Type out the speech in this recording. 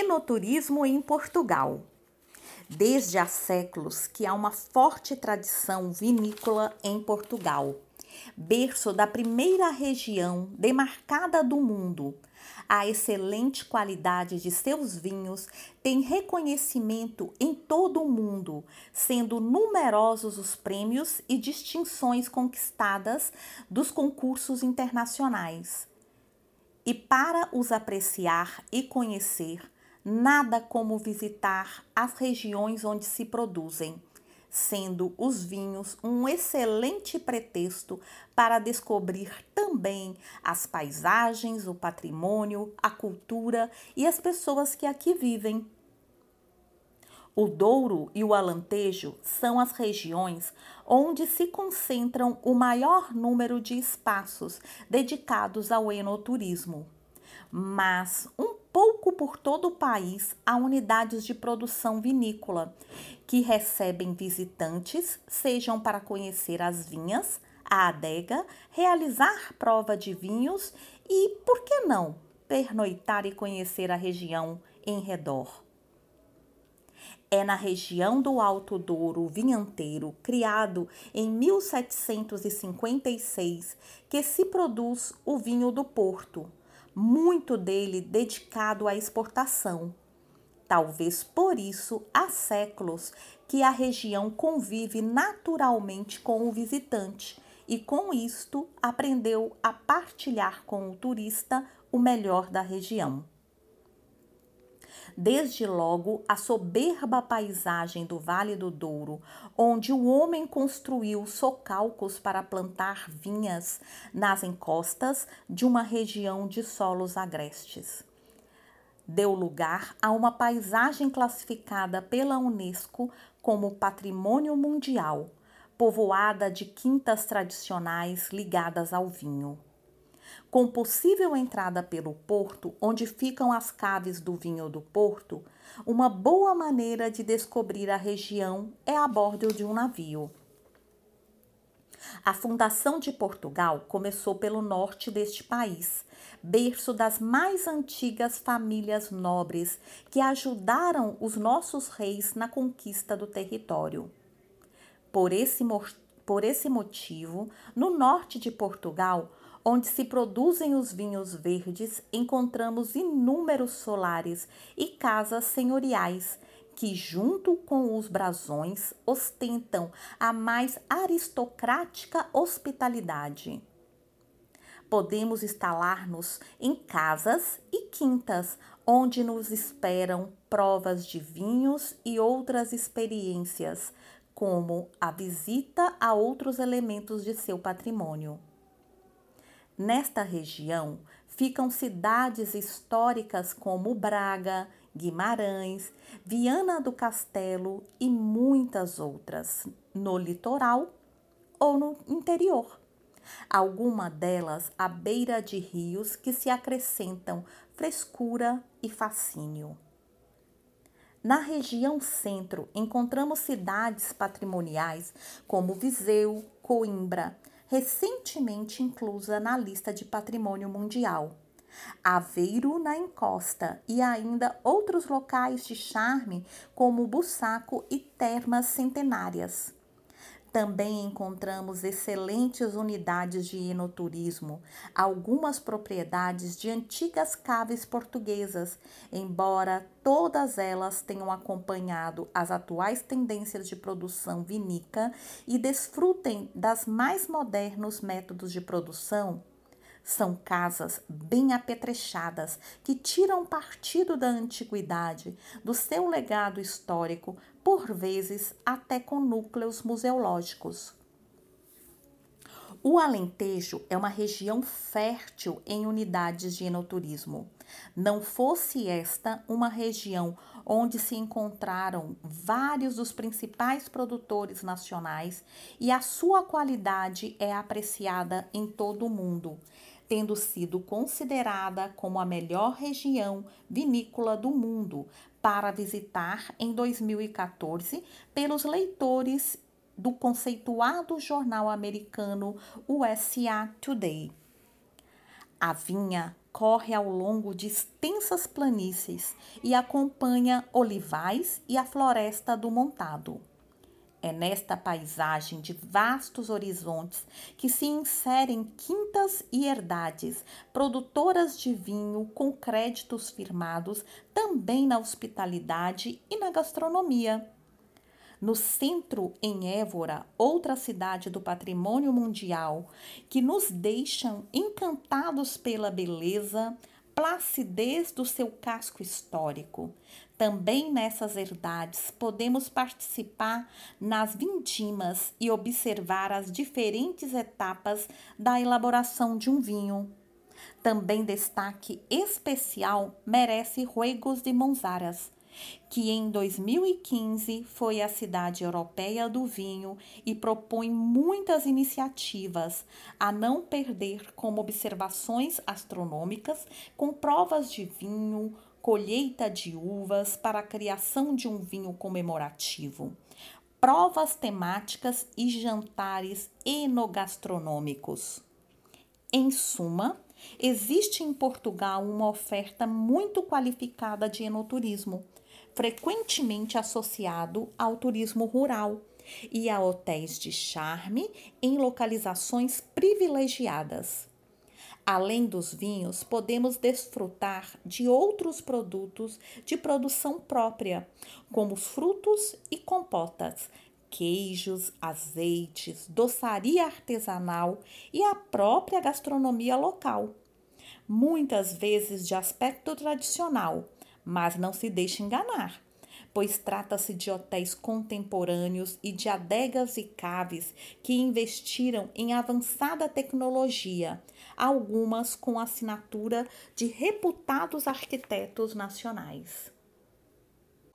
Enoturismo em Portugal. Desde há séculos que há uma forte tradição vinícola em Portugal, berço da primeira região demarcada do mundo. A excelente qualidade de seus vinhos tem reconhecimento em todo o mundo, sendo numerosos os prêmios e distinções conquistadas dos concursos internacionais. E para os apreciar e conhecer, nada como visitar as regiões onde se produzem, sendo os vinhos um excelente pretexto para descobrir também as paisagens, o patrimônio, a cultura e as pessoas que aqui vivem. O Douro e o Alentejo são as regiões onde se concentram o maior número de espaços dedicados ao enoturismo. Mas um pouco por todo o país há unidades de produção vinícola que recebem visitantes, sejam para conhecer as vinhas, a adega, realizar prova de vinhos e, por que não, pernoitar e conhecer a região em redor. É na região do Alto Douro vinhanteiro, criado em 1756, que se produz o vinho do Porto, muito dele dedicado à exportação. Talvez por isso há séculos que a região convive naturalmente com o visitante e com isto aprendeu a partilhar com o turista o melhor da região. Desde logo, a soberba paisagem do Vale do Douro, onde o homem construiu socalcos para plantar vinhas nas encostas de uma região de solos agrestes. Deu lugar a uma paisagem classificada pela Unesco como Patrimônio Mundial, povoada de quintas tradicionais ligadas ao vinho com possível entrada pelo porto, onde ficam as caves do vinho do porto, uma boa maneira de descobrir a região é a bordo de um navio. A fundação de Portugal começou pelo norte deste país, berço das mais antigas famílias nobres que ajudaram os nossos reis na conquista do território. Por esse, por esse motivo, no norte de Portugal, onde se produzem os vinhos verdes, encontramos inúmeros solares e casas senhoriais que, junto com os brasões, ostentam a mais aristocrática hospitalidade. Podemos instalar-nos em casas e quintas, onde nos esperam provas de vinhos e outras experiências, como a visita a outros elementos de seu patrimônio. Nesta região ficam cidades históricas como Braga, Guimarães, Viana do Castelo e muitas outras, no litoral ou no interior. Alguma delas à beira de rios que se acrescentam frescura e fascínio. Na região centro, encontramos cidades patrimoniais como Viseu, Coimbra, recentemente inclusa na lista de patrimônio mundial. Aveiro na encosta e ainda outros locais de charme como Bussaco e termas centenárias. Também encontramos excelentes unidades de enoturismo, algumas propriedades de antigas caves portuguesas, embora todas elas tenham acompanhado as atuais tendências de produção vinícola e desfrutem das mais modernos métodos de produção. São casas bem apetrechadas que tiram partido da antiguidade, do seu legado histórico, por vezes até com núcleos museológicos. O Alentejo é uma região fértil em unidades de enoturismo. Não fosse esta uma região onde se encontraram vários dos principais produtores nacionais e a sua qualidade é apreciada em todo o mundo, tendo sido considerada como a melhor região vinícola do mundo para visitar em 2014 pelos leitores do conceituado jornal americano USA Today. A vinha discorre ao longo de extensas planícies e acompanha olivais e a floresta do Montado. É nesta paisagem de vastos horizontes que se inserem quintas e herdades, produtoras de vinho com créditos firmados também na hospitalidade e na gastronomia. No centro, em Évora, outra cidade do patrimônio mundial, que nos deixam encantados pela beleza, placidez do seu casco histórico. Também nessas herdades podemos participar nas vindimas e observar as diferentes etapas da elaboração de um vinho. Também destaque especial merece Ruegos de Monzaras, que em 2015 foi a cidade europeia do vinho e propõe muitas iniciativas a não perder como observações astronômicas com provas de vinho, colheita de uvas para a criação de um vinho comemorativo, provas temáticas e jantares enogastronômicos. Em suma, existe em Portugal uma oferta muito qualificada de enoturismo frequentemente associado ao turismo rural e a hotéis de charme em localizações privilegiadas. Além dos vinhos, podemos desfrutar de outros produtos de produção própria, como frutos e compotas, queijos, azeites, doçaria artesanal e a própria gastronomia local. Muitas vezes de aspecto tradicional, mas não se deixe enganar, pois trata-se de hotéis contemporâneos e de adegas e caves que investiram em avançada tecnologia, algumas com assinatura de reputados arquitetos nacionais.